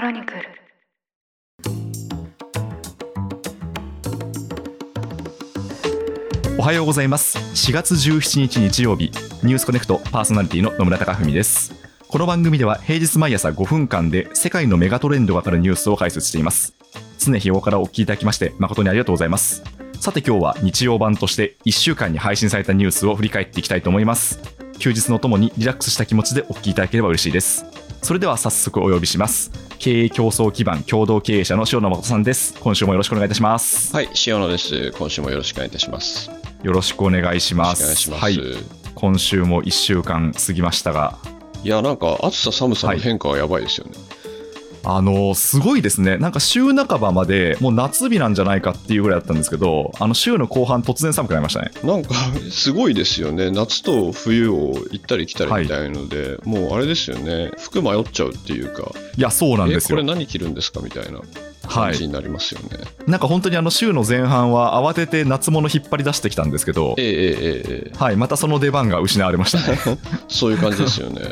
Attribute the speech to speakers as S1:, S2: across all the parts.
S1: ロニクル。
S2: おはようございます。4月17日日曜日。ニュースコネクトパーソナリティの野村貴文です。この番組では平日毎朝5分間で世界のメガトレンドがわかるニュースを解説しています。常日頃からお聞きいただきまして誠にありがとうございます。さて今日は日曜版として1週間に配信されたニュースを振り返っていきたいと思います。休日のともにリラックスした気持ちでお聞きいただければ嬉しいです。それでは早速お呼びします。経営競争基盤共同経営者の塩野誠さんです今週もよろしくお願いいたします
S3: はい、塩野です。今週もよろしくお願いいたします。よ
S2: よろしくお願いします
S3: します。
S2: はい
S3: い、
S2: 今週も1週間過ぎましたが
S3: や、なんか暑さ寒さの変化はやばいですよね。
S2: あのすごいですね、なんか週半ばまでもう夏日なんじゃないかっていうぐらいだったんですけど、あの週の後半、突然寒くなりましたね。
S3: なんかすごいですよね。夏と冬を行ったり来たりみたいので、もうあれですよね。服迷っちゃうっていうか、
S2: いや、そうなん
S3: え、
S2: ですよ。
S3: これ何着るんですかみたいな
S2: はい、
S3: 感じになりますよね。
S2: なんか本当にあの週の前半は慌てて夏物引っ張り出してきたんですけど
S3: え、えええええ
S2: はい、またその出番が失われましたね。
S3: え そういう感じですよね。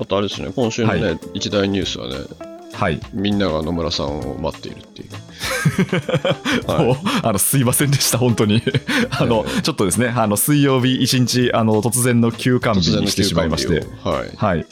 S3: あとあれですね、今週のね、
S2: は
S3: 一大ニュースはね、
S2: はい、
S3: みんなが野村さんを待っているっていう。はい
S2: もうあのすいませんでした、本当に。あの
S3: ええ
S2: ちょっとですね、あの水曜日一日あの突然の休館日にしてしまいまして。
S3: はい。
S2: はい、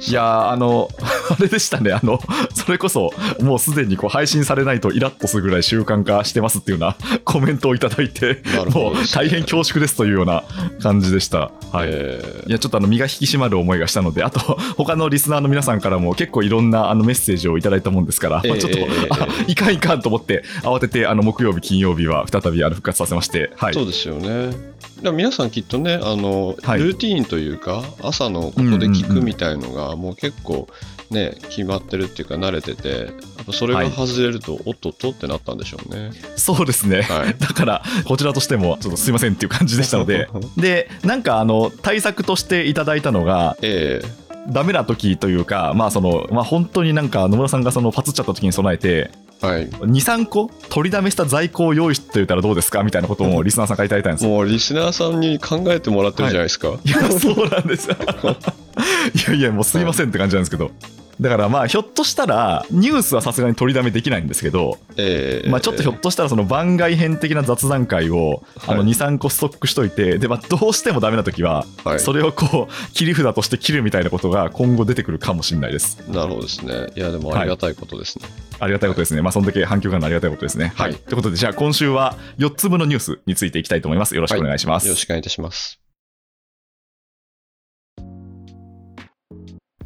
S2: いやーあの、あれでしたね、あの、それこそ、もうすでにこう配信されないとイラッとするぐらい習慣化してますっていうような コメントをいただいて、もう大変恐縮ですというような感じでした。はい。
S3: えー
S2: いやちょっとあの身が引き締まる思いがしたので、あと他のリスナーの皆さんからも結構いろんなあのメッセージをいただいたもんですから、まあちょっと、いかんいかんと思って、慌ててあの木曜日、金曜日は再びあの復活させまして、はい、
S3: そうですよね。だから皆さんきっとねあの、
S2: はい。
S3: ルーティーンというか朝のここで聞くみたいのがもう結構ね決まってるっていうか慣れててやっぱそれが外れると、おっとっとってなったんでしょうね。
S2: そうですね、
S3: はい。
S2: だからこちらとしてもちょっとすいませんっていう感じでしたので。でなんかあの対策としていただいたのが
S3: え
S2: ダメな時というかまあそのまあ本当になんか野村さんがそのパツっちゃった時に備えて
S3: えはい。
S2: 23個取りだめした在庫を用意しておいたらどうですか？みたいなこともリスナーさんからいただいたんですよ
S3: もうリスナーさんに考えてもらってるじゃないですか？
S2: いや、そうなんですよ。いやいや、もうすいませんって感じなんですけど。だからまあ、ひょっとしたら、ニュースはさすがに取りだめできないんですけど、
S3: ええ
S2: まあ、ちょっとひょっとしたら、その番外編的な雑談会を、あの
S3: はい
S2: 2、3個ストックしといて、で、まあ、どうしてもダメな時は、
S3: はい
S2: それをこう、切り札として切るみたいなことが今後出てくるかもしれないです。
S3: なるほどですね。いやでもありがたいことですね。
S2: ありがたいことですね。まあ、そんだけ反響がありがたいことですね。はい。
S3: はい
S2: ということで、じゃあ今週は4つ分のニュースについていきたいと思います。よろしくお願いします。
S3: よろしくお願いいたします。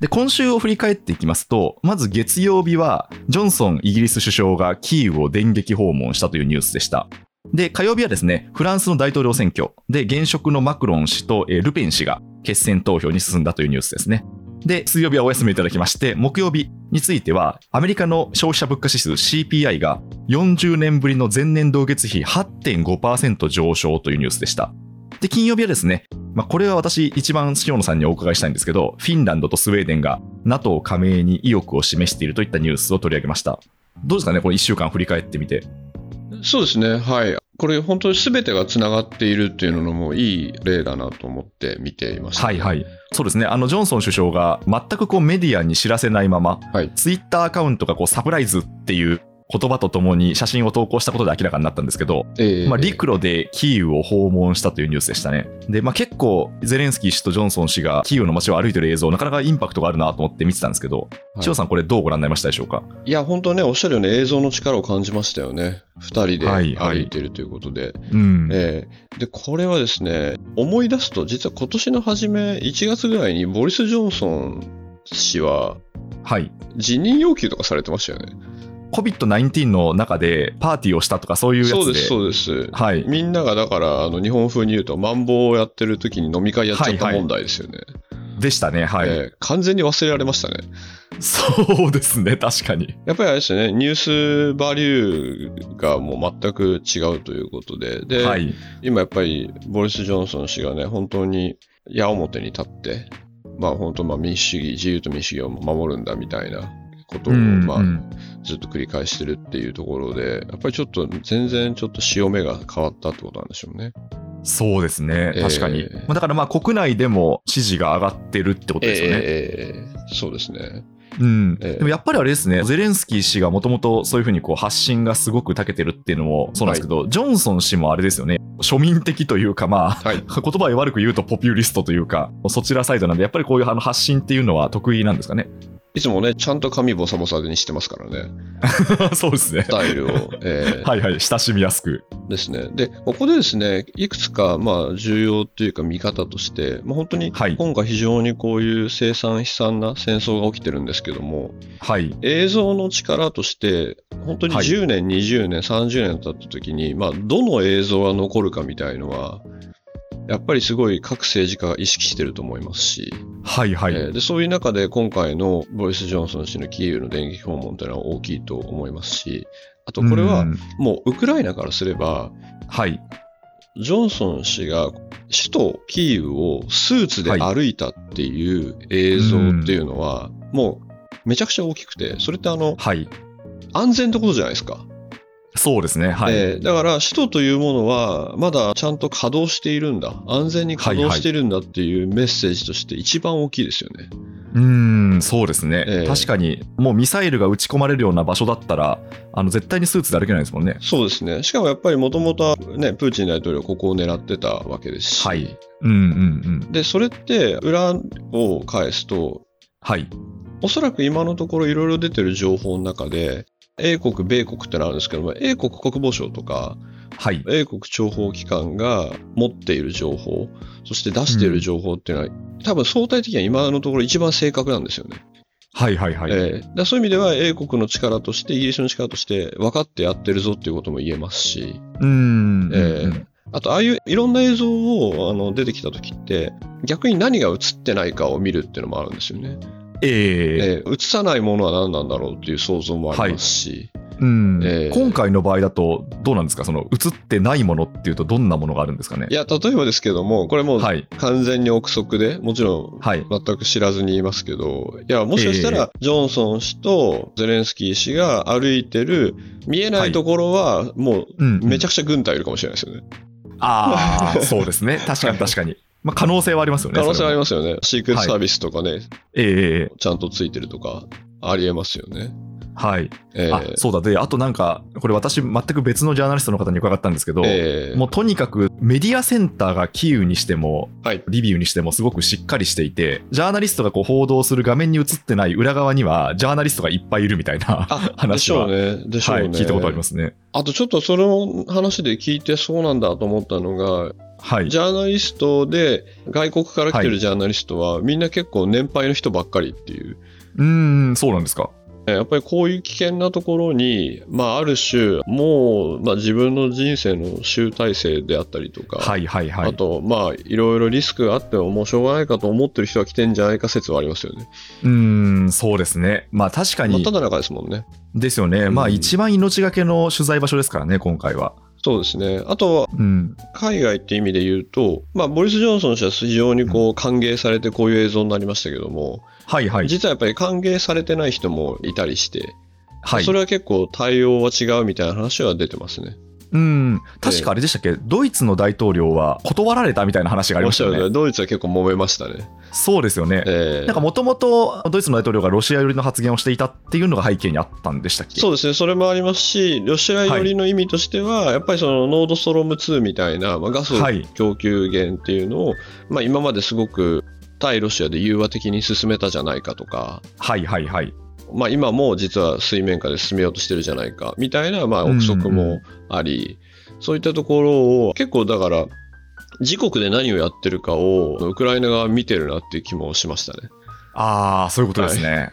S2: で、今週を振り返っていきますと、まず月曜日は、ジョンソンイギリス首相がキーウを電撃訪問したというニュースでした。で、火曜日はですね、フランスの大統領選挙で、現職のマクロン氏と、ルペン氏が決選投票に進んだというニュースですね。で、水曜日はお休みいただきまして、木曜日については、アメリカの消費者物価指数 CPI が40年ぶりの前年同月比8.5%上昇というニュースでした。で、金曜日はですね、まあ、これは私一番塩野さんにお伺いしたいんですけど、フィンランドとスウェーデンが NATO 加盟に意欲を示しているといったニュースを取り上げました。どうですかね、この1週間振り返ってみて。
S3: そうですね。はい。これ本当に全てがつながっているっていうのもいい例だなと思って見ていました、
S2: はいはい。そうですね、あのジョンソン首相が全くこうメディアに知らせないまま、
S3: はい。
S2: ツイッターアカウントがこうサプライズっていう言葉とともに写真を投稿したことで明らかになったんですけど、
S3: ええ
S2: まあ、陸路でキーウを訪問したというニュースでしたね。で、まあ、結構、ゼレンスキー氏とジョンソン氏がキーウの街を歩いてる映像、なかなかインパクトがあるなと思って見てたんですけど、
S3: はい
S2: 塩さん、これどうご覧になりましたでしょうか？
S3: いや、本当ね、おっしゃるように映像の力を感じましたよね。二人で
S2: はいはい
S3: 歩いているということで。
S2: うん。
S3: ええで、これはですね、思い出すと、実は今年の初め、1月ぐらいにボリス・ジョンソン氏は
S2: はい。
S3: 辞任要求とかされてましたよね。
S2: COVID-19 の中でパーティーをしたとかそういうやつで。
S3: そうです、そうです。
S2: はい。
S3: みんながだから、あの日本風に言うと、マンボウをやってる時に飲み会やっちゃった
S2: はいはい
S3: 問題ですよね。
S2: でしたね。はい。
S3: ええ完全に忘れられましたね。
S2: そうですね。確かに。
S3: やっぱりあれですよね、ニュースバリューがもう全く違うということで、で、
S2: はい。
S3: 今やっぱりボリス・ジョンソン氏がね、本当に矢面に立って、まあ本当まあ民主主義、自由と民主主義を守るんだみたいなことを、
S2: うん
S3: まあ
S2: うん
S3: ずっと繰り返してるっていうところで、やっぱりちょっと全然ちょっと潮目が変わったってことなんでしょうね。
S2: そうですね。確かに。だからまあ国内でも支持が上がってるってことですよね。
S3: ええそうですね。
S2: うん。
S3: ええ
S2: でもやっぱりあれですね、ゼレンスキー氏がもともとそういうふうにこう発信がすごく長けてるっていうのもそうなんですけど、ジョンソン氏もあれですよね、庶民的というか、まあ、
S3: はい。
S2: 言葉を悪く言うとポピュリストというか、そちらサイドなんで、やっぱりこういうあの発信っていうのは得意なんですかね？
S3: いつもね、ちゃんと髪ボサボサにしてますからね。
S2: そうですね
S3: ス。タイルを。えー
S2: はいはい、親しみやすく。
S3: ですね。で、ここでですね、いくつか、まあ、重要というか見方として、まあ、本当に
S2: はい
S3: 今回非常にこういう凄惨悲惨な戦争が起きてるんですけども、
S2: はい。
S3: 映像の力として、本当に
S2: はい
S3: 10年、20年、30年経った時に、まあ、どの映像が残るかみたいのは、やっぱりすごい各政治家が意識してると思いますし、
S2: はいはい。
S3: えーでそういう中で今回のボリス・ジョンソン氏のキーウの電撃訪問というのは大きいと思いますし、あとこれは
S2: うん
S3: もうウクライナからすれば、
S2: はい。
S3: ジョンソン氏が首都キーウをスーツで歩いたっていう映像っていうのは、もうめちゃくちゃ大きくて、それってあの、
S2: はい。
S3: 安全ってことじゃないですか。
S2: そうですね。はい。
S3: えーだから首都というものはまだちゃんと稼働しているんだ。安全に稼働しているんだっていうメッセージとして一番大きいですよね。
S2: うーん、そうですね、
S3: ええ
S2: 確かに、もうミサイルが撃ち込まれるような場所だったら、あの絶対にスーツで歩けないですもんね。
S3: そうですね。しかもやっぱりもともとね、プーチン大統領はここを狙ってたわけですし。
S2: はい。うんうんうん。
S3: で、それって裏を返すと、
S2: はい。
S3: おそらく今のところいろいろ出てる情報の中で、英国、米国ってのあるんですけども、英国国防省とか、
S2: はい。
S3: 英国諜報機関が持っている情報、そして出している情報っていうのは、多分相対的には今のところ一番正確なんですよね。
S2: はいはいはい。
S3: えーだそういう意味では英国の力として、イギリスの力として分かってやってるぞっていうことも言えますし、
S2: うーん。
S3: え
S2: うん
S3: ーあと、ああいういろんな映像をあの出てきたときって、逆に何が映ってないかを見るっていうのもあるんですよね。
S2: ええ
S3: えー映さないものは何なんだろうっていう想像もありますし、
S2: うん
S3: ええ
S2: 今回の場合だと、どうなんですか？その映ってないものっていうと、どんなものがあるんですかね？
S3: いや、例えばですけども、これもう
S2: はい。
S3: 完全に憶測で、もちろん
S2: はい。
S3: 全く知らずに言いますけど、いや、もしかしたら、ジョンソン氏とゼレンスキー氏が歩いてる、見えないところは、も
S2: うん
S3: う、めちゃくちゃ軍隊いるかもしれないですよね。
S2: ああ、そうですね。確かに確かに。まあ、可能性はありますよね。
S3: 可能性はあり
S2: ま
S3: ますよね。シークレットサービスとかね、
S2: す。ええええ
S3: ちゃんとついてるとか、ありえますよね。
S2: はい。
S3: え
S2: あ、そうだ。で、あとなんか、これ私、全く別のジャーナリストの方に伺ったんですけど、
S3: ええ
S2: もうとにかくメディアセンターがキーウにしても、
S3: はい。
S2: リビウにしてもすごくしっかりしていて、ジャーナリストがこう報道する画面に映ってない裏側には、ジャーナリストがいっぱいいるみたいな、話は
S3: ね。でしょうね。
S2: はい、聞いたことありますね。
S3: あとちょっとその話で聞いてそうなんだと思ったのが、
S2: はい
S3: ジ。ャーナリストで外国から来て
S2: はい
S3: るジャーナリストは、みんな結構年配の人ばっかりっていう。
S2: うーん、そうなんですか。
S3: やっぱりこういう危険なところに、まあ、ある種、もう、まあ、自分の人生の集大成であったりとか、
S2: はいはいはい。
S3: あと、まあ、いろいろリスクがあってももうしょうがないかと思ってる人が来てんじゃないか説はありますよね。
S2: うーん、そうですね。まあ確かに
S3: 真っ、只中ですもんね。
S2: ですよね。まあ
S3: うん
S2: 一番命がけの取材場所ですからね、今回は。
S3: そうですね。あと、
S2: うん。
S3: 海外って意味で言うと、まあ、ボリス・ジョンソン氏は非常にこう歓迎されてこういう映像になりましたけども、
S2: はいはい。
S3: 実はやっぱり歓迎されてない人もいたりして、
S2: はい
S3: そ。れは結構対応は違うみたいな話は出てますね。
S2: うん。確かあれでしたっけ、ドイツの大統領は断られたみたいな話がありましたよね。
S3: ドイツは結構揉めましたね。
S2: そうですよね。
S3: ええ
S2: なんかもともとドイツの大統領がロシア寄りの発言をしていたっていうのが背景にあったんでしたっけ？
S3: そうですね、それもありますし、ロシア寄りの意味としては、やっぱりそのノードストローム2みたいな、まあ、ガス
S2: はい
S3: 供給源っていうのを、まあ、今まですごく対ロシアで融和的に進めたじゃないかとか、
S2: はいはいはい。
S3: まあ、今も実は水面下で進めようとしてるじゃないかみたいな、まあ、憶測もあり、そういったところを結構だから、自国で何をやってるかをウクライナ側は見てるなっていう気もしましたね。
S2: ああ、そういうことですね。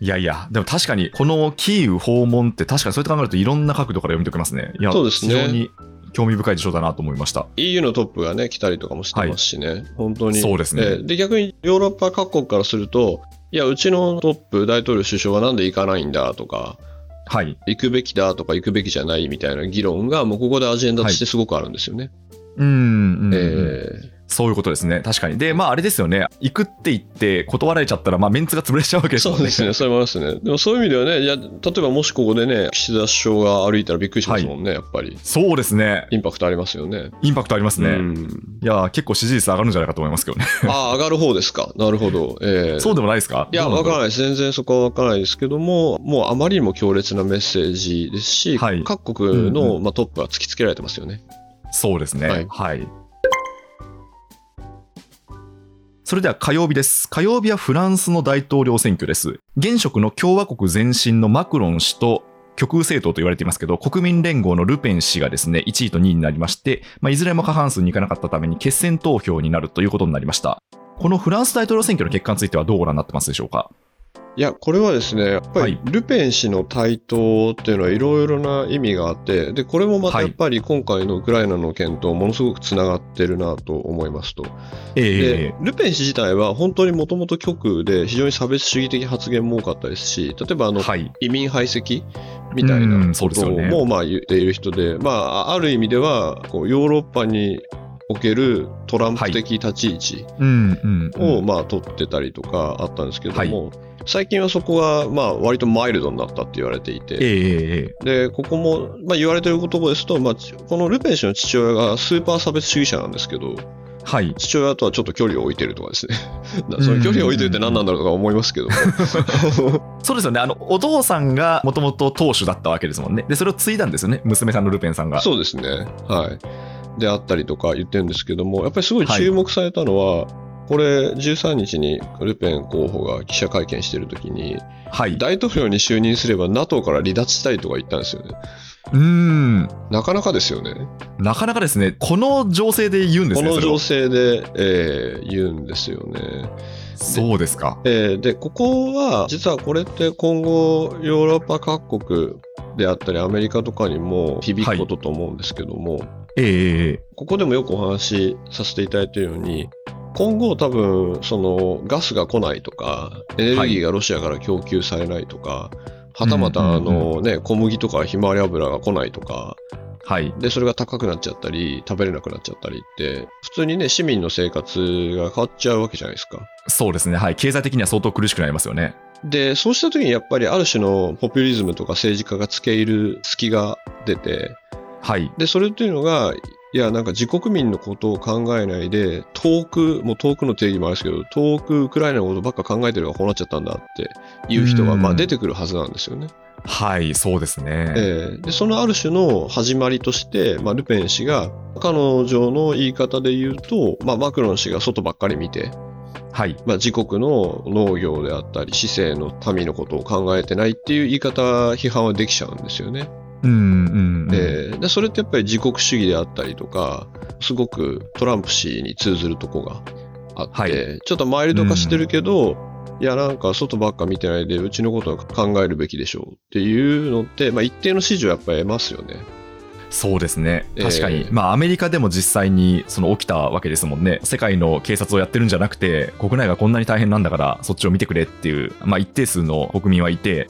S2: い、やいや、でも確かに、このキーウ訪問って、確かにそうやって考えるといろんな角度から読み解けますね。いや、
S3: そうですね
S2: 非常に興味深い事象だなと思いました。
S3: EU のトップがね、来たりとかもしてますしね、本当に。
S2: そうですね
S3: えーで、逆にヨーロッパ各国からすると、いや、うちのトップ、大統領、首相はなんで行かないんだとか、
S2: はい。
S3: 行くべきだとか行くべきじゃないみたいな議論が、もうここでアジェンダとしてすごくあるんですよね。
S2: うん、うんうん
S3: えー
S2: そういうことですね。確かに。で、まああれですよね。行くって言って断られちゃったら、まあメンツが潰れちゃうわけですもんね。
S3: そうですね、それもありますね。でもそういう意味ではね、いや例えばもしここでね、岸田首相が歩いたらびっくりしますもんね、やっぱり。
S2: そうですね。
S3: インパクトありますよね。
S2: インパクトありますね。
S3: うん
S2: いやー、結構支持率上がるんじゃないかと思いますけどね。
S3: ああ、上がる方ですか？なるほど。ええ
S2: そうでもないですか？
S3: いや、わから
S2: い。
S3: ないです。全然そこはわからないですけども、もうあまりにも強烈なメッセージですし、
S2: はい
S3: 各国の、
S2: うんう
S3: まあ、トップは突きつけられてますよね。
S2: そうですね。
S3: はい
S2: はい。それでは火曜日です。火曜日はフランスの大統領選挙です。現職の共和国前身のマクロン氏と極右政党と言われていますけど、国民連合のルペン氏がですね、1位と2位になりまして、まあ、いずれも過半数にいかなかったために決選投票になるということになりました。このフランス大統領選挙の結果についてはどうご覧になってますでしょうか？
S3: いや、これはですね、やっぱり
S2: はい
S3: ルペン氏の台頭っていうのはいろいろな意味があって、で、これもまた
S2: はい
S3: やっぱり今回のウクライナの件とものすごくつながってるなと思いますと。
S2: え
S3: で
S2: え、
S3: ルペン氏自体は本当にもともと極右で非常に差別主義的発言も多かったですし、例えばあの、
S2: はい。
S3: 移民排斥みたい
S2: うん
S3: なこともまあ言っている人で、まあ、ある意味ではこうヨーロッパにおけるトランプ的立ち位置
S2: うん、うん、うん。
S3: をまあ取ってたりとかあったんですけども、最近はそこがまあ割とマイルドになったって言われていて、
S2: ええええ
S3: でここもまあ言われてる言葉ですと、まあ、ちこのルペン氏の父親がスーパー差別主義者なんですけど、
S2: はい。
S3: 父親とはちょっと距離を置いてるとかですね。その距離を置いてるって何なんだろうとか思いますけども。
S2: そうですよね。あの、お父さんがもともと当主だったわけですもんね。で、それを継いだんですよね。娘さんのルペンさんが。
S3: そうですね。はい。であったりとか言ってるんですけども、やっぱりすごい注目されたのは、これ13日にルペン候補が記者会見してるときに、
S2: はい。
S3: 大統領に就任すれば NATO から離脱したいとか言ったんですよね。
S2: うーん。
S3: なかなかですよね。
S2: なかなかですね、この情勢で言うんですね。
S3: この情勢で、えー言うんですよね。
S2: そうですか。
S3: えーで、ここは、実はこれって今後、ヨーロッパ各国であったり、アメリカとかにも響くことと思うんですけども、
S2: ええええ
S3: ここでもよくお話しさせていただいているように、今後多分、そのガスが来ないとか、エネルギーがロシアから供給されないとか、はたまたあのね、小麦とかひまわり油が来ないとか、
S2: はい。
S3: で、それが高くなっちゃったり、食べれなくなっちゃったりって、普通にね、市民の生活が変わっちゃうわけじゃないですか。
S2: そうですね。はい。経済的には相当苦しくなりますよね。
S3: で、そうした時にやっぱりある種のポピュリズムとか政治家が付け入る隙が出て、
S2: はい。
S3: で、それっていうのが、いや、なんか自国民のことを考えないで、遠く、もう遠くの定義もあるんですけど、遠くウクライナのことばっか考えてるからこうなっちゃったんだっていう人が、
S2: うん
S3: まあ出てくるはずなんですよね。
S2: はい。そうですね。
S3: ええで、そのある種の始まりとして、まあルペン氏が、彼女の言い方で言うと、まあマクロン氏が外ばっかり見て、
S2: はい。
S3: まあ、自国の農業であったり、市政の民のことを考えてないっていう言い方、批判はできちゃうんですよね。
S2: うんうん、うん。
S3: えーでそれってやっぱり自国主義であったりとか、すごくトランプ氏に通ずるとこがあって、
S2: はい
S3: ちょっとマイルド化してるけど、いや、なんか外ばっか見てないで、うちのことを考えるべきでしょうっていうのって、まあ、一定の支持をやっぱり得ますよね。
S2: そうですね。
S3: ええ
S2: 確かに。まあ、アメリカでも実際にその起きたわけですもんね。世界の警察をやってるんじゃなくて、国内がこんなに大変なんだから、そっちを見てくれっていう、まあ、一定数の国民はいて、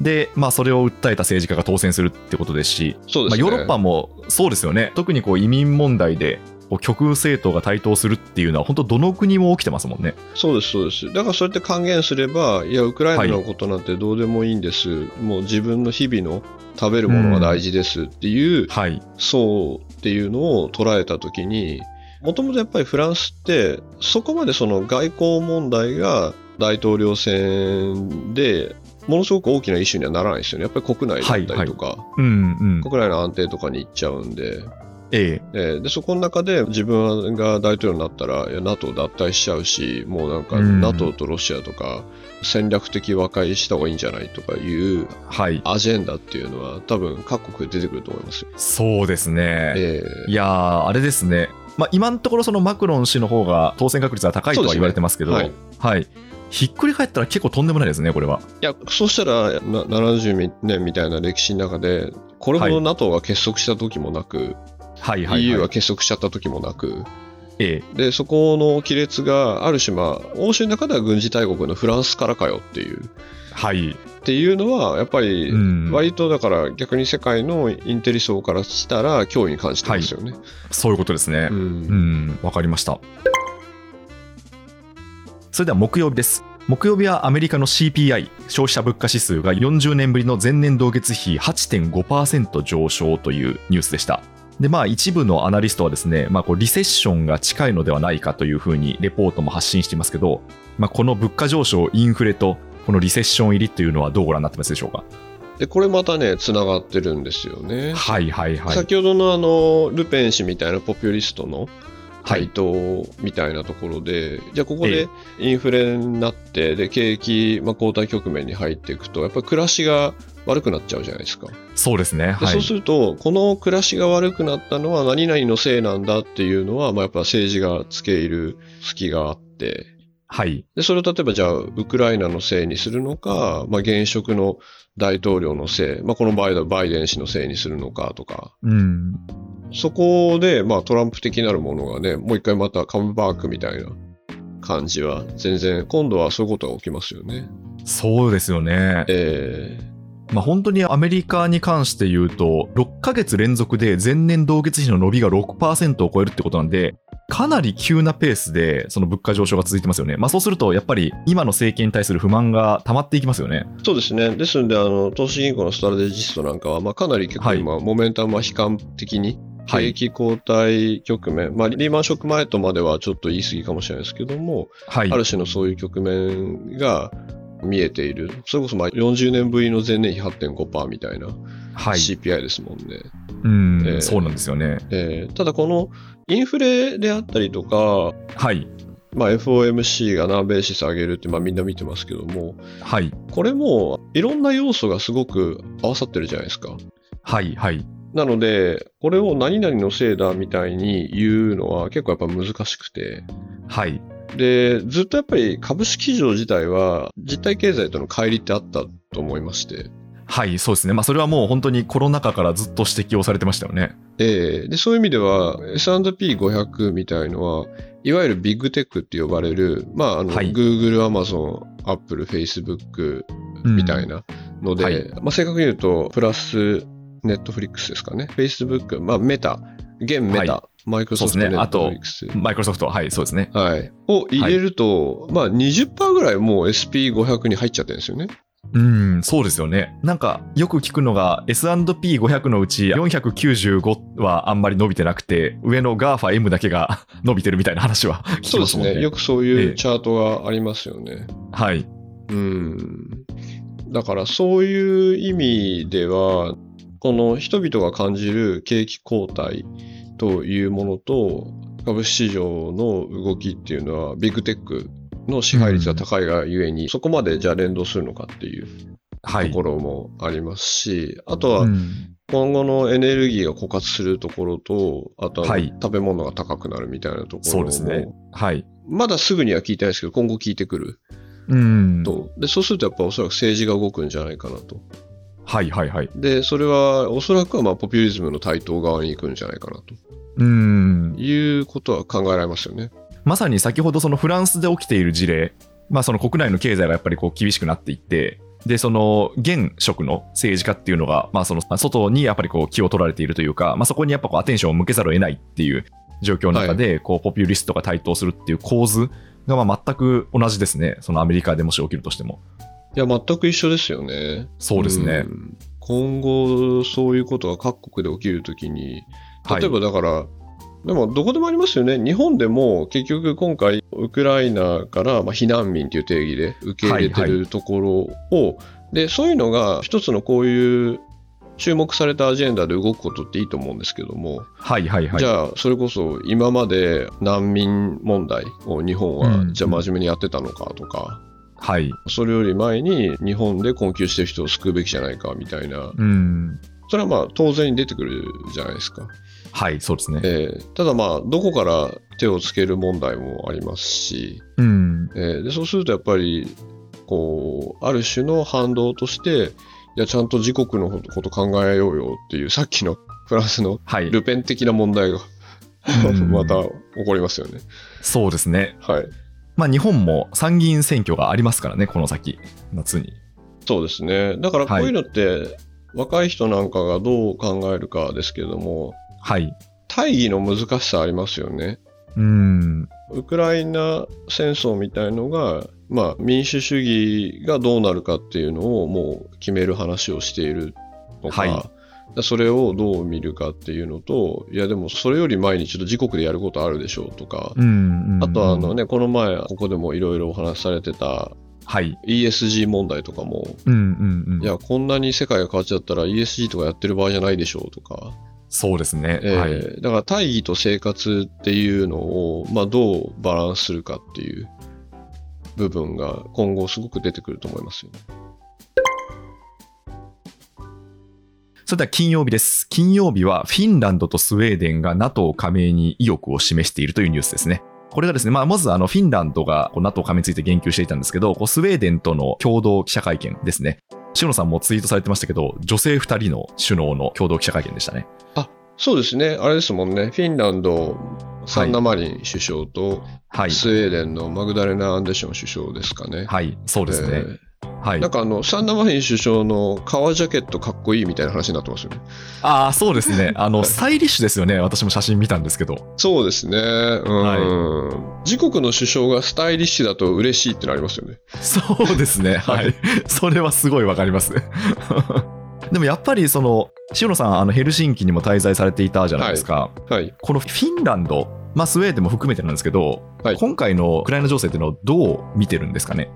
S2: で、まあ、それを訴えた政治家が当選するってことですし、
S3: すね。
S2: ヨーロッパもそうですよね。特にこう移民問題で、極右政党が台頭するっていうのは、本当どの国も起きてますもんね。
S3: そうです、そうです。だからそうやって還元すれば、いや、ウクライナのことなんてどうでもいいんです。もう自分の日々の食べるものが大事ですっていう、
S2: はい。
S3: そうっていうのを捉えたときに、もともとやっぱりフランスって、そこまでその外交問題が大統領選でものすごく大きなイシューにはならないですよね。やっぱり国内だったりとか、
S2: うんうん。
S3: 国内の安定とかに行っちゃうんで、
S2: ええ。
S3: えーでそこの中で自分が大統領になったらいや NATO 脱退しちゃうしもうなんか
S2: うん
S3: NATO とロシアとか戦略的和解した方がいいんじゃないとかいう
S2: はい。
S3: アジェンダっていうのは多分各国で出てくると思いますよ。
S2: そうですね。
S3: えー
S2: いやー、あれですね。まあ、今のところそのマクロン氏の方が当選確率が高いとは言われてますけど、
S3: そうです
S2: はい。ひっくり返ったら結構とんでもないですね、これは。
S3: いやそうしたらな70年みたいな歴史の中でこれほど
S2: はい
S3: NATO が結束した時もなく、
S2: はいはい、
S3: EU
S2: は
S3: 結束しちゃった時もなく
S2: ええ。
S3: でそこの亀裂がある種まあ欧州の中では軍事大国のフランスからかよっていう
S2: はい。
S3: っていうのは、やっぱり
S2: うん
S3: 割とだから逆に世界のインテリ層からしたら脅威に感じてますよね。
S2: そういうことですね。
S3: う
S2: うんん、わかりました。それでは木曜日です。木曜日はアメリカの CPI、消費者物価指数が40年ぶりの前年同月比8.5%上昇というニュースでした。で、まあ一部のアナリストはですね、まあこうリセッションが近いのではないかというふうにレポートも発信していますけど、まあこの物価上昇、インフレとこのリセッション入りというのはどうご覧になってますでしょうか？
S3: で、これまたね、つながってるんですよね。
S2: はいはいはい。
S3: 先ほどのあの、ルペン氏みたいなポピュリストの
S2: はい
S3: 回答みたいなところで、じゃあここ
S2: え
S3: でインフレになって、で、景気、まあ、後退局面に入っていくと、やっぱり暮らしが悪くなっちゃうじゃないですか。
S2: そうですね。
S3: で
S2: はい
S3: そうすると、この暮らしが悪くなったのは何々のせいなんだっていうのは、まあ、やっぱ政治がつけ入る隙があって、
S2: はい。
S3: で、それを例えばじゃあ、ウクライナのせいにするのか、まあ、現職の大統領のせい、まあ、この場合はバイデン氏のせいにするのかとか、
S2: うん。
S3: そこで、まあ、トランプ的なるものがね、もう一回またカムバークみたいな感じは、全然、今度はそういうことが起きますよね。
S2: そうですよね。
S3: え
S2: まあ、本当にアメリカに関して言うと、6ヶ月連続で前年同月比の伸びが6%を超えるってことなんで、かなり急なペースでその物価上昇が続いてますよね。まあ、そうすると、やっぱり今の政権に対する不満が溜まっていきますよね。
S3: ーそうですね。ですので、あの、投資銀行のストラテジストなんかは、まあ、かなり結構今、モメンタムは悲観的に、
S2: はい
S3: 景気後退局面、まあ、リーマンショック前とまではちょっと言い過ぎかもしれないですけども、
S2: はい
S3: あ。る種のそういう局面が見えている。それこそまあ40年ぶりの前年比8.5%みたいな
S2: はい。
S3: CPI ですもんね。
S2: うん、
S3: えー
S2: そうなんですよね。
S3: えーただこのインフレであったりとか、
S2: はい。
S3: まあ、FOMC が南米指数上げるってまあみんな見てますけども、
S2: はい。
S3: これもいろんな要素がすごく合わさってるじゃないですか。
S2: はい。はい。
S3: なので、これを何々のせいだみたいに言うのは結構やっぱ難しくて、
S2: はい。
S3: で、ずっとやっぱり株式市場自体は実体経済との乖離ってあったと思いまして、
S2: はい。そうですね。まあ、それはもう本当にコロナ禍からずっと指摘をされてましたよね。
S3: えーで、そういう意味では S&P500 みたいのは、いわゆるビッグテックって呼ばれる、まあ、あの、
S2: はい
S3: Google、Amazon、Apple、Facebook
S2: うん
S3: みたいなので、
S2: はい
S3: まあ、正確に言うと、プラス、ネットフリックスですかね。Facebook、まあ、メタ、現メタ、
S2: はい
S3: マイクロソフト、
S2: ねあと。マイクロソフト。はい。そうですね。
S3: はい。を入れると、まあ20%ぐらいもう SP500 に入っちゃってるんですよね。
S2: うん、そうですよね。なんか、よく聞くのが、S&P500 のうち495はあんまり伸びてなくて、上の GAFAM だけが 伸びてるみたいな話は聞き
S3: そうで
S2: ますね。
S3: ね。よくそう
S2: ええ
S3: いうチャートがありますよね。
S2: はい。
S3: うん。だからそういう意味では、この人々が感じる景気後退というものと、株式市場の動きっていうのは、ビッグテックの支配率が高いがゆえに、そこまでじゃあ連動するのかっていう
S2: はい。
S3: ところもありますし、あとは
S2: うん
S3: 今後のエネルギーが枯渇するところと、あとは
S2: はい
S3: 食べ物が高くなるみたいなところも、
S2: ですね。はい。
S3: まだすぐには聞いてないですけど、今後聞いてくる
S2: うん。
S3: と。で、そうするとやっぱおそらく政治が動くんじゃないかなと。
S2: はいはいはい。
S3: で、それはおそらくはまあポピュリズムの台頭側に行くんじゃないかなと
S2: うん。
S3: いうことは考えられますよね。
S2: まさに先ほどそのフランスで起きている事例、まあその国内の経済がやっぱりこう厳しくなっていって、で、その現職の政治家っていうのが、まあその外にやっぱりこう気を取られているというか、まあそこにやっぱこうアテンションを向けざるを得ないっていう状況の中で、こうポピュリストが台頭するっていう構図がまあ全く同じですね。そのアメリカでもし起きるとしても。
S3: いや、全く一緒ですよね。
S2: そうですね。
S3: ん今後、そういうことが各国で起きるときに、
S2: はい
S3: 例えばだから、でもどこでもありますよね。日本でも結局今回、ウクライナからまあ避難民という定義で受け入れて
S2: はい
S3: るところを、で、そういうのが一つのこういう注目されたアジェンダで動くことっていいと思うんですけども、
S2: はいはいはい。
S3: じゃあそれこそ今まで難民問題を日本は
S2: うん
S3: じゃあ真面目にやってたのかとか、
S2: はい。
S3: それより前に日本で困窮してる人を救うべきじゃないかみたいな、
S2: うん。
S3: それはまあ当然に出てくるじゃないですか。
S2: はい、そうですね。
S3: えーただまあ、どこから手をつける問題もありますし、
S2: うん。
S3: えーでそうするとやっぱり、こう、ある種の反動として、いや、ちゃんと自国のこと考えようよっていう、さっきのフランスの
S2: はい。
S3: ルペン的な問題が
S2: うん
S3: また起こりますよね。
S2: そうですね。
S3: はい。
S2: まあ日本も参議院選挙がありますからね、この先、夏に。
S3: そうですね。だからこういうのって、若い人なんかがどう考えるかですけれども、
S2: はい。
S3: 大義の難しさありますよね。
S2: うん。
S3: ウクライナ戦争みたいのが、まあ、民主主義がどうなるかっていうのをもう決める話をしているのか、
S2: はい
S3: それをどう見るかっていうのと、いやでもそれより前にちょっと自国でやることあるでしょうとか、
S2: うん。
S3: あとはあのね、この前、ここでもいろいろお話しされてた
S2: はい。
S3: ESG 問題とかも、
S2: うんうんうん。
S3: いや、こんなに世界が変わっちゃったら ESG とかやってる場合じゃないでしょうとか、
S2: そうですね。
S3: えー
S2: はい。
S3: だから大義と生活っていうのを、まあ、どうバランスするかっていう部分が今後すごく出てくると思いますよね。
S2: それでは金曜日です。金曜日はフィンランドとスウェーデンが NATO 加盟に意欲を示しているというニュースですね。これがですね、まあ、まずあのフィンランドがこう NATO 加盟について言及していたんですけど、スウェーデンとの共同記者会見ですね。塩野さんもツイートされてましたけど、女性2人の首脳の共同記者会見でしたね。
S3: そうですね、あれですもんね、フィンランド、サンナマリン首相と、
S2: はい。
S3: スウェーデンのマグダレナ・アンデション首相ですかね。
S2: はい。そうですね。
S3: え
S2: はい
S3: ーなん。かあの、サンナマリン首相の革ジャケットかっこいいみたいな話になってますよね。
S2: ああ、そうですね。あの、スタイリッシュですよね。私も写真見たんですけど。
S3: そうですね。うん、自国の首相がスタイリッシュだと嬉しいってなりますよね。
S2: そうですね。
S3: は
S2: はいい。それはすごいわかります。でもやっぱりその、塩野さん、あのヘルシンキにも滞在されていたじゃないですか。
S3: はい。
S2: このフィンランド、まあ、スウェーデンも含めてなんですけど、
S3: はい
S2: 今回のウクライナ情勢っていうのをどう見てるんですかね？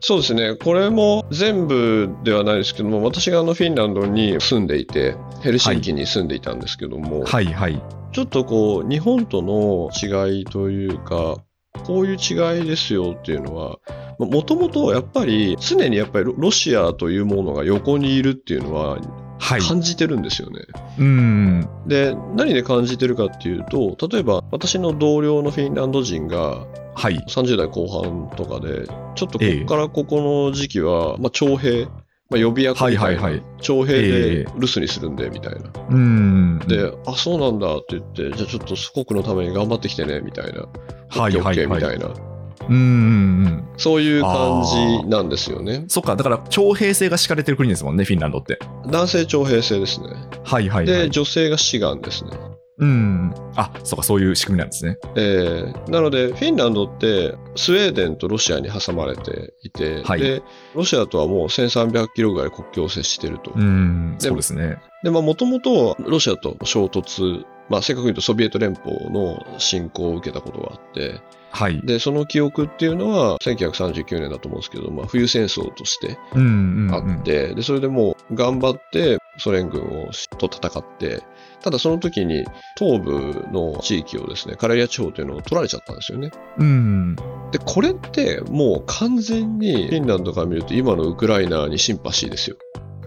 S3: そうですね、これも全部ではないですけども、私があのフィンランドに住んでいて、ヘルシンキに住んでいたんですけども、
S2: はいはい。
S3: ちょっとこう、日本との違いというか、こういう違いですよっていうのは、もともとやっぱり、常にやっぱりロロシアというものが横にいるっていうのは
S2: はい。
S3: 感じてるんですよね。
S2: うん。
S3: で、何で感じてるかっていうと、例えば私の同僚のフィンランド人が、
S2: はい。
S3: 30代後半とかで、ちょっとここからここの時期は、まあ、徴兵、まあ、予備役みたいな、徴兵
S2: え
S3: で
S2: え
S3: 留守にするんで、みたいな。
S2: うん。
S3: で、あ、そうなんだって言って、じゃあちょっと祖国のために頑張ってきてね、みたいな。
S2: はいはい
S3: OK
S2: はい
S3: みたいな。
S2: うんうんうん。
S3: そういう感じなんですよね。
S2: そっか、だから徴兵制が敷かれてる国ですもんね、フィンランドって。
S3: 男性徴兵制ですね。
S2: はいはいは
S3: で、
S2: い。
S3: 女性が志願ですね。
S2: うん。あ、そっか、そういう仕組みなんですね。
S3: えーなので、フィンランドってスウェーデンとロシアに挟まれていて、
S2: はい
S3: でロシアとはもう1300キロぐらい国境を接していると。
S2: うん。
S3: で
S2: そうですね。
S3: で、まあ、もともとロシアと衝突、まあ、正確に言うとソビエト連邦の侵攻を受けたことがあって、
S2: はい。
S3: で、その記憶っていうのは、1939年だと思うんですけど、まあ、冬戦争として
S2: うんうんうん。
S3: あって、で、それでもう頑張ってソ連軍をと戦って、ただその時に東部の地域をですね、カレリア地方というのを取られちゃったんですよね。
S2: うん。
S3: で、これってもう完全にフィンランドから見ると今のウクライナにシンパシーですよ。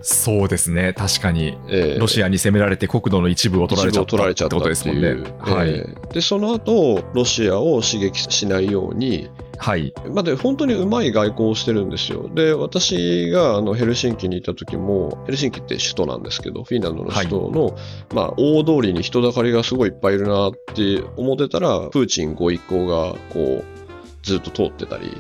S2: そうですね。確かに。
S3: えー
S2: ロシアに攻められて国土の一部を取られちゃった
S3: っ
S2: てことですもんね。はい。
S3: えーで、その後、ロシアを刺激しないように、
S2: はい。
S3: まあ、で本当にうまい外交をしてるんですよ。で、私があのヘルシンキにいた時も、ヘルシンキって首都なんですけど、フィンランドの首都の、まあ、大通りに人だかりがすごいいっぱいいるなって思ってたら、プーチンご一行がこう、ずっと通ってたり、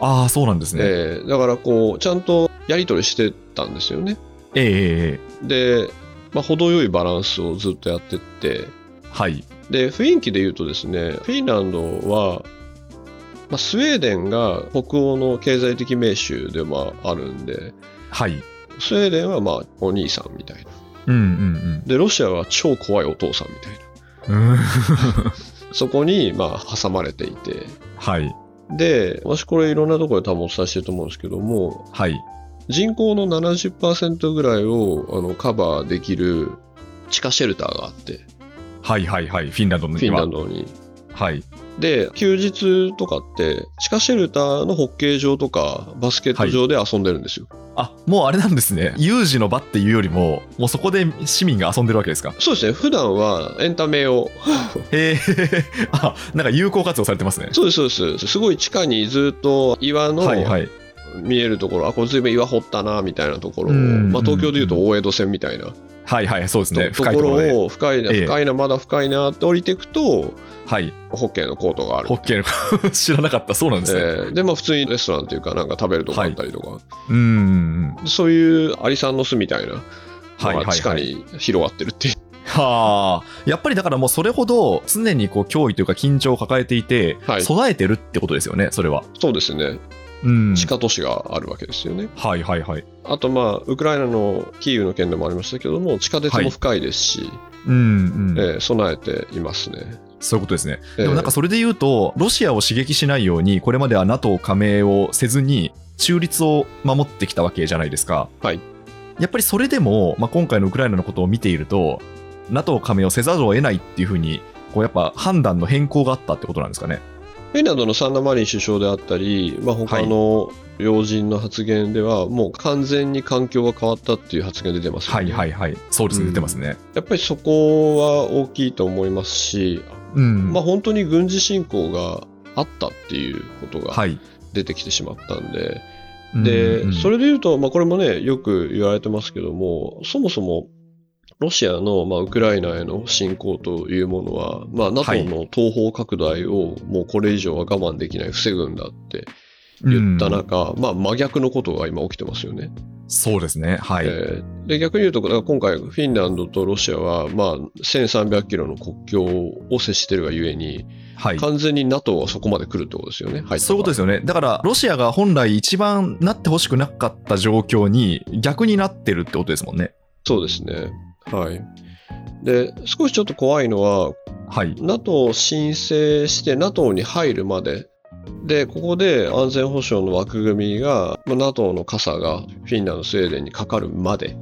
S2: ああ、そうなんですね。
S3: えーだからこう、ちゃんとやり取りしてたんですよね。
S2: えええええ
S3: で、まあ、程よいバランスをずっとやってって、
S2: えはい。
S3: で、雰囲気で言うとですね、フィンランドは、まあ、スウェーデンが北欧の経済的盟主でもあるんで、
S2: はい。
S3: スウェーデンはまあお兄さんみたいな。
S2: うんうん
S3: で、ロシアは超怖いお父さんみたいな。
S2: うん。うーん
S3: そこにまあ挟まれていて。
S2: はい。
S3: で、私これいろんなところで多分お伝えしてると思うんですけども、
S2: はい。
S3: 人口の70%ぐらいをあのカバーできる地下シェルターがあって、
S2: はいはいはい。フィンランドの
S3: フィンラン
S2: ド。
S3: ドに。
S2: はい。
S3: で、休日とかって、地下シェルターのホッケー場とかバスケット場で遊んでるんですよ。
S2: あ、もうあれなんですね。有事の場っていうよりも、もうそこで市民が遊んでるわけですか？
S3: そうですね、普段はエンタメを、
S2: へえ。あ、なんか有効活用されてますね。
S3: そうです、そうです、すごい地下にずっと岩の
S2: はいはい。
S3: 見えるところ、あ、これずいぶん岩掘ったなみたいなところを、
S2: うん
S3: まあ、東京でいうと大江戸線みたいな、
S2: はいはい、そうですね。
S3: ととこ
S2: 深いところ
S3: を深いな、
S2: ええ
S3: 深いな、まだ深いなって降りていくと、
S2: はい。
S3: ホッケーのコートがある
S2: ホ。ッケーの 知らなかった。そうなんですね。
S3: えーで、まあ普通にレストランというか、なんか食べるとこあったりとか、
S2: うん。
S3: そういうアリさんの巣みたいな
S2: はいはい
S3: 地下に広がってるっていう。
S2: はあ。やっぱりだからもうそれほど常にこう脅威というか緊張を抱えていて、
S3: はい
S2: 備えてるってことですよね、それは。
S3: そうですね。
S2: うん。
S3: 地下都市があるわけですよね。
S2: はいはいはい。
S3: あと、まあ、ウクライナのキーウの件でもありましたけども、地下鉄も深いですし、
S2: うんうん。
S3: えー備えていますね。
S2: そういうことですね。
S3: えー
S2: でもなんかそれで言うと、ロシアを刺激しないように、これまでは NATO 加盟をせずに、中立を守ってきたわけじゃないですか。
S3: はい。
S2: やっぱりそれでも、まあ、今回のウクライナのことを見ていると、NATO 加盟をせざるを得ないっていうふうに、こうやっぱ判断の変更があったってことなんですかね。
S3: フィンランドのサンナマリン首相であったり、まあ、他の要人の発言では、もう完全に環境が変わったっていう発言出てますよ
S2: は
S3: ね。
S2: いはいはい。そうですね、
S3: うん
S2: 出てますね。
S3: やっぱりそこは大きいと思いますし、
S2: うん。
S3: まあ、本当に軍事侵攻があったっていうことが
S2: はい。
S3: 出てきてしまったんで、
S2: うん
S3: で、
S2: うん
S3: それで言うと、まあ、これもね、よく言われてますけども、そもそもロシアの、まあ、ウクライナへの侵攻というものは、まあ、
S2: は
S3: NATO
S2: い
S3: の東方拡大をもうこれ以上は我慢できない、防ぐんだって言った
S2: うん
S3: 中、まあ、真逆のことが今起きてますよね。
S2: そうですね。はい。
S3: えーで逆に言うと、今回、フィンランドとロシアは、まあ、1300キロの国境を接してるがゆえに、
S2: はい。
S3: 完全に NATO はそこまで来るってことですよね。入った
S2: そういうことですよね。だから、ロシアが本来一番なってほしくなかった状況に逆になってるってことですもんね。
S3: そうですね。はい。で、少しちょっと怖いのは、
S2: はい。
S3: NATO を申請して NATO に入るまで、で、ここで安全保障の枠組みが、まあ NATO の傘がフィンランド、スウェーデンにかかるまで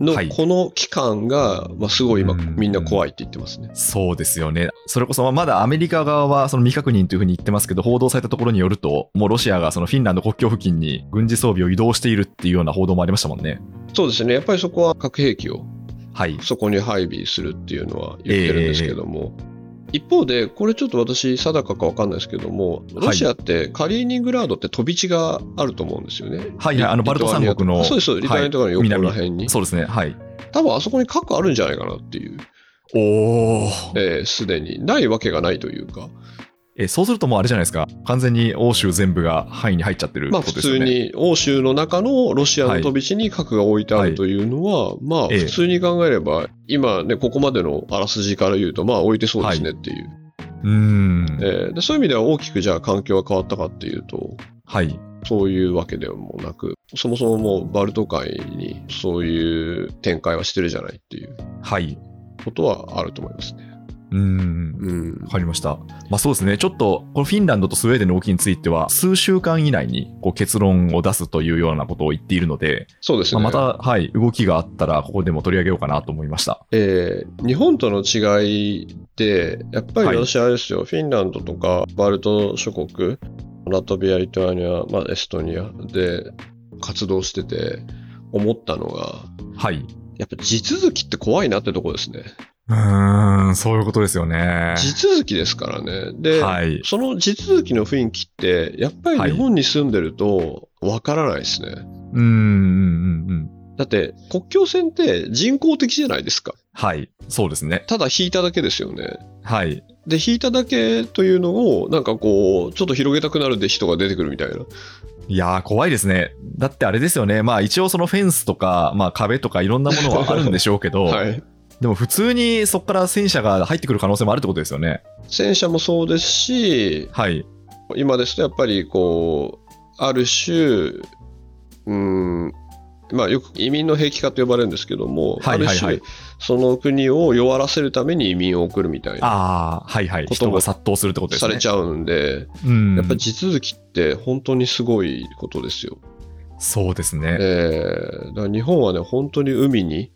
S3: の
S2: はい
S3: この期間が、まあ、すごい今
S2: うん
S3: みんな怖いって言ってますね。
S2: そうですよね。それこそまだアメリカ側はその未確認というふうに言ってますけど、報道されたところによると、もうロシアがそのフィンランド国境付近に軍事装備を移動しているっていうような報道もありましたもんね。
S3: そうですね。やっぱりそこは核兵器を
S2: はい。
S3: そこに配備するっていうのは言ってるんですけども、一方で、これちょっと私、定かか分かんないですけども、ロシアってカリーニングラードって飛び地があると思うんですよね。
S2: はいはいあのバルト三国の
S3: そうです、リトアニアとかの横の辺に。
S2: そうですね。はい。
S3: 多分あそこに核あるんじゃないかなっていう、
S2: おー。
S3: えーすでにないわけがないというか、
S2: え、そうするともうあれじゃないですか。完全に欧州全部が範囲に入っちゃってる
S3: まあ普通
S2: ことですよね。
S3: に欧州の中のロシアの飛び地に核が置いてあるというのは、まあ
S2: ええ
S3: 普通に考えれば、今ね、ここまでのあらすじから言うと、まあ置いてそうですねっていう。
S2: うーん。
S3: えーでそういう意味では大きくじゃあ環境が変わったかっていうと、
S2: はい。
S3: そういうわけでもなく、そもそももうバルト海にそういう展開はしてるじゃないっていう
S2: はい。
S3: ことはあると思いますね。
S2: うーん。
S3: うん
S2: わ。かりました。まあそうですね。ちょっと、このフィンランドとスウェーデンの動きについては、数週間以内にこう結論を出すというようなことを言っているので、
S3: そうですね。
S2: まあ、また、はい、動きがあったら、ここでも取り上げようかなと思いました。
S3: えー日本との違いって、やっぱり
S2: はい
S3: 私あれですよ、フィンランドとかバルト諸国、ラトビア、リトアニア、まあ、エストニアで活動してて思ったのが、
S2: はい。
S3: やっぱ地続きって怖いなってとこですね。
S2: うーん、そういうことですよね。
S3: 地続きですからね。で、
S2: はい。
S3: その地続きの雰囲気って、やっぱり日本に住んでるとわからないですね。
S2: うーん、うん、うん、うん。
S3: だって国境線って人工的じゃないですか。
S2: はい。そうですね。
S3: ただ引いただけですよね。
S2: はい。
S3: で、引いただけというのを、なんかこう、ちょっと広げたくなるで人が出てくるみたいな。
S2: いやー、怖いですね。だってあれですよね。まあ一応そのフェンスとか、まあ壁とかいろんなものはあるんでしょうけど、
S3: はい。
S2: でも普通にそこから戦車が入ってくる可能性もあるってことですよね。
S3: 戦車もそうですし、
S2: はい。
S3: 今ですとやっぱりこう、ある種、うん、まあよく移民の兵器化と呼ばれるんですけども、
S2: はいはいはい
S3: ある種、その国を弱らせるために移民を送るみたいな、
S2: ああ、はいはい。
S3: こと
S2: が殺到するってことですね。
S3: されちゃうんで、
S2: うん。
S3: やっぱり地続きって本当にすごいことですよ。
S2: そうですね。
S3: えーだから日本はね、本当に海に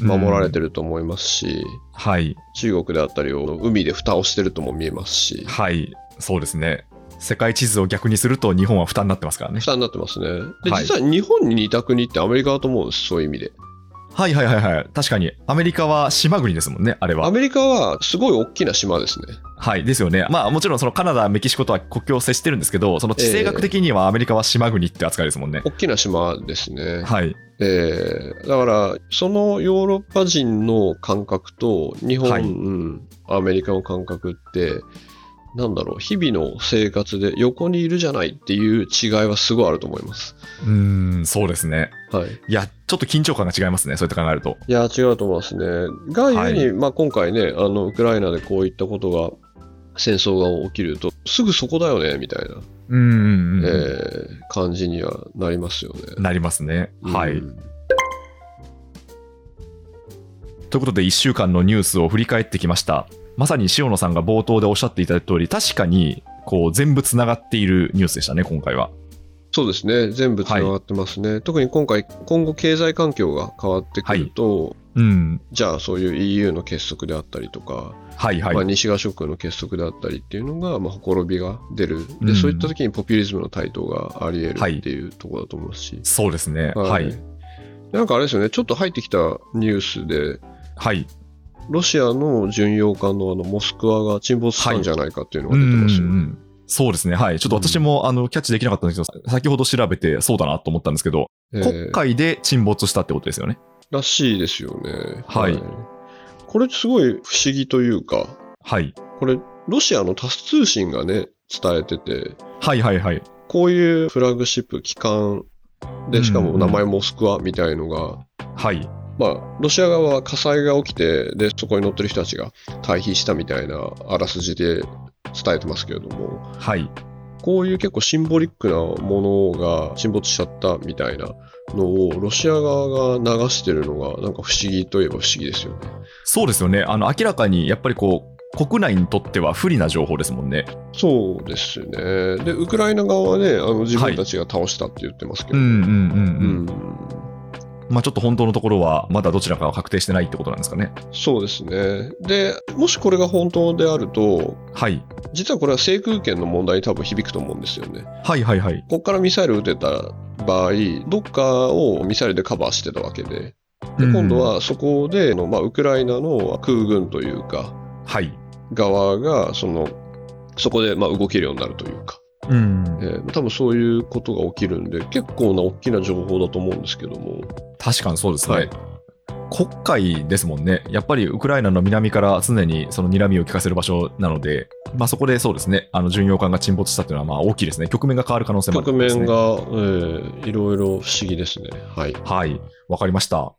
S3: 守られて
S2: る。
S3: ると思いますし、
S2: はい。
S3: 中国であったりを海で蓋をしてるとも見えますし、
S2: はい。そうですね。世界地図を逆にすると日本は負担になってますからね。
S3: 蓋になってますね。で、
S2: はい
S3: 実は日本に似た国ってアメリカだと思うんです、そういう意味で。
S2: はいはいはいはい。確かに。アメリカは島国ですもんね、あれは。
S3: アメリカはすごい大きな島ですね。
S2: はい。ですよね。まあもちろんそのカナダ、メキシコとは国境を接してるんですけど、その地政学的にはアメリカは島国って扱いですもんね。
S3: 大きな島ですね。
S2: はい。
S3: えーだから、そのヨーロッパ人の感覚と日本、
S2: はい
S3: うんアメリカの感覚って、なんだろう、日々の生活で横にいるじゃないっていう違いはすごいあると思います。
S2: うーん、そうですね。
S3: はい。
S2: いや、ちょっと緊張感が違いますね、そうやって考えると。
S3: いや、違うと思いますね。がゆえに、
S2: はい
S3: まあ、今回ね、あの、ウクライナでこういったことが、戦争が起きると、すぐそこだよね、みたいな、
S2: うんうんうん。
S3: えー感じにはなりますよね。
S2: なりますね。はい。
S3: うん
S2: ということで、1週間のニュースを振り返ってきました。まさに塩野さんが冒頭でおっしゃっていただいた通り、確かにこう全部つながっているニュースでしたね、今回は。
S3: そうですね、全部つながってますね。特に今回、今後経済環境が変わってくると、
S2: うん。
S3: じゃあそういう EU の結束であったりとか、
S2: はいはい。
S3: まあ、西側諸国の結束であったりっていうのが、まあ、ほころびが出るで、
S2: うん
S3: そういった時にポピュリズムの台頭があり得るっていうところだと思いますし、
S2: そうですね。はい。
S3: なんかあれですよね、ちょっと入ってきたニュースで、
S2: はい。
S3: ロシアの巡洋艦のあのモスクワが沈没したんじゃないかっていうのが出てますよね。
S2: うんうんうんそうですね。はい。ちょっと私も、あのキャッチできなかったんですけど、先ほど調べてそうだなと思ったんですけど、
S3: えー
S2: 国海で沈没したってことですよね。
S3: らしいですよね。
S2: はい
S3: これすごい不思議というか、
S2: はい。
S3: これ、ロシアのタス通信がね、伝えてて、
S2: はいはいはい。
S3: こういうフラッグシップ、機関で、しかも名前モスクワみたいのが、
S2: はい。
S3: まあ、ロシア側は火災が起きて、で、そこに乗ってる人たちが退避したみたいなあらすじで伝えてますけれども、
S2: はい。
S3: こういう結構シンボリックなものが沈没しちゃったみたいなのを、ロシア側が流してるのが、なんか不思議といえば不思議ですよね。
S2: そうですよね。あの、明らかに、やっぱりこう、国内にとっては不利な情報ですもんね。
S3: そうですね。で、ウクライナ側はね、あの自分たちが倒したって言ってますけど、
S2: うんうんうん
S3: う
S2: うん。
S3: ん
S2: まあちょっと本当のところは、まだどちらかは確定してないってことなんですかね。
S3: そうですね。で、もしこれが本当であると、
S2: はい。
S3: 実はこれは制空権の問題に多分響くと思うんですよね。
S2: はいはいはい。
S3: ここからミサイル撃てた場合、どっかをミサイルでカバーしてたわけで、で今度はそこでの、まあ、ウクライナの空軍というか、
S2: はい。
S3: 側がそのそこでまあ動けるようになるというか、
S2: うん
S3: え。ー多分そういうことが起きるんで、結構な大きな情報だと思うんですけども、
S2: 確かにそうですね。
S3: はい
S2: 国海ですもんね。やっぱりウクライナの南から常にその睨みを利かせる場所なので、まあそこでそうですね、あの巡洋艦が沈没したっていうのはまあ大きいですね。局面が変わる可能性もある
S3: 局
S2: んですね。
S3: 面が、えーいろいろ不思議ですね。はい。
S2: はい。わかりました。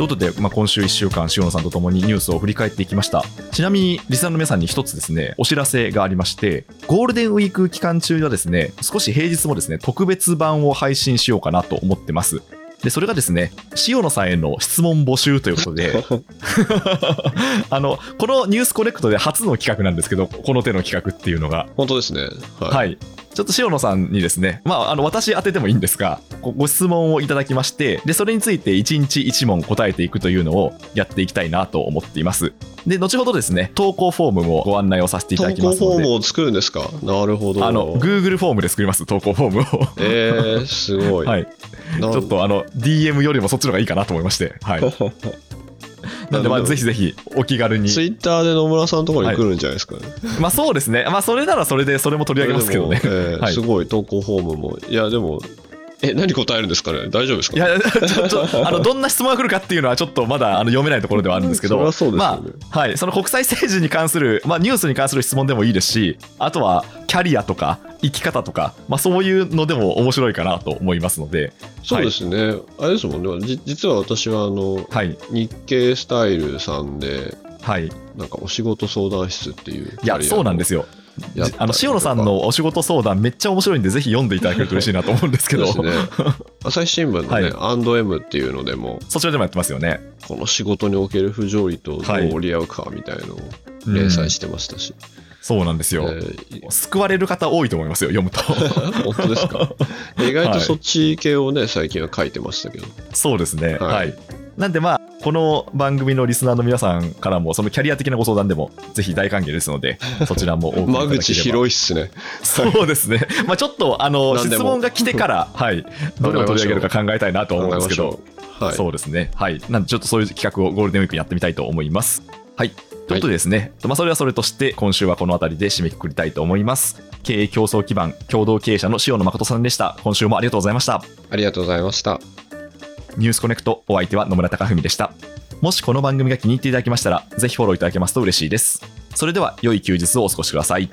S2: ということで、まあ、今週1週間、塩野さんと共にニュースを振り返っていきました。ちなみに、リスナーの皆さんに一つですね、お知らせがありまして、ゴールデンウィーク期間中はですね、少し平日もですね、特別版を配信しようかなと思ってます。で、それがですね、塩野さんへの質問募集ということで、あの、このニュースコネクトで初の企画なんですけど、この手の企画っていうのが、
S3: 本当ですね。はい。
S2: はい。ちょっと塩野さんにですね、まあ、あの、私当ててもいいんですが、ごご質問をいただきまして、で、それについて1日1問答えていくというのをやっていきたいなと思っています。で、後ほどですね、投稿フォームもご案内をさせていただ
S3: 投稿
S2: きますので、
S3: フォームを作るんですか？なるほど。
S2: あの、Google フォームで作ります、投稿フォームを。
S3: えー、すごい。
S2: はい。ちょっとあの、DM よりもそっちの方がいいかなと思いまして、はい。なんで、まあ、ぜひぜひお気軽に。
S3: ツイッターで野村さんのところに来るんじゃないですかね。
S2: まあ、そうですね。まあ、それならそれで、それも取り上げますけどね。
S3: えー
S2: はい。
S3: すごい、投稿フォームも。いや、でも、え、何答えるんですかね？大丈夫ですか
S2: いや、ちょっと、あの、どんな質問が来るかっていうのは、ちょっとまだあの読めないところではあるんですけど、
S3: それはそうですよ
S2: ま
S3: ね
S2: あ、はい、その国際政治に関する、まあ、ニュースに関する質問でもいいですし、あとは、キャリアとか、生き方とか、まあ、そういうのでも面白いかなと思いますので、
S3: そうですね。あれですもんね。じ実は私は、あの、
S2: はい、
S3: 日経スタイルさんで、
S2: はい。
S3: なんかお仕事相談室っていう。
S2: いや、そうなんです
S3: よ。
S2: あの塩野さんのお仕事相談めっちゃ面白いんでぜひ読んでいただけると嬉しいなと思うんですけど
S3: ね。朝日新聞のね、
S2: はい
S3: アンド M っていうのでも、
S2: そちらでもやってますよね。
S3: この仕事における不条理とどう
S2: はい
S3: 折り合うかみたいのを
S2: うん
S3: 連載してましたし。
S2: そうなんですよ。
S3: えー
S2: 救われる方多いと思いますよ、読むと。
S3: 本当ですか？意外とそっち系をね、最近は書いてましたけど。
S2: そうですね。
S3: はい
S2: はい。なんでまあ、この番組のリスナーの皆さんからも、そのキャリア的なご相談でも、ぜひ大歓迎ですので、そちらもお送りいただければ。
S3: 間口広いっすね。
S2: そうですね。まあちょっと、あの、質問が来てから、はい、どれを取り上げるか考えたいなと思うんですけど。
S3: はい。
S2: そうですね。はい。なんでちょっとそういう企画をゴールデンウィークにやってみたいと思います。はい。ということでですね、まあ、それはそれとして、今週はこの辺りで締めくくりたいと思います。経営競争基盤、共同経営者の塩野誠さんでした。今週もありがとうございました。
S3: ありがとうございました。
S2: ニュースコネクト、お相手は野村貴文でした。もしこの番組が気に入っていただけましたら、ぜひフォローいただけますと嬉しいです。それでは、良い休日をお過ごしください。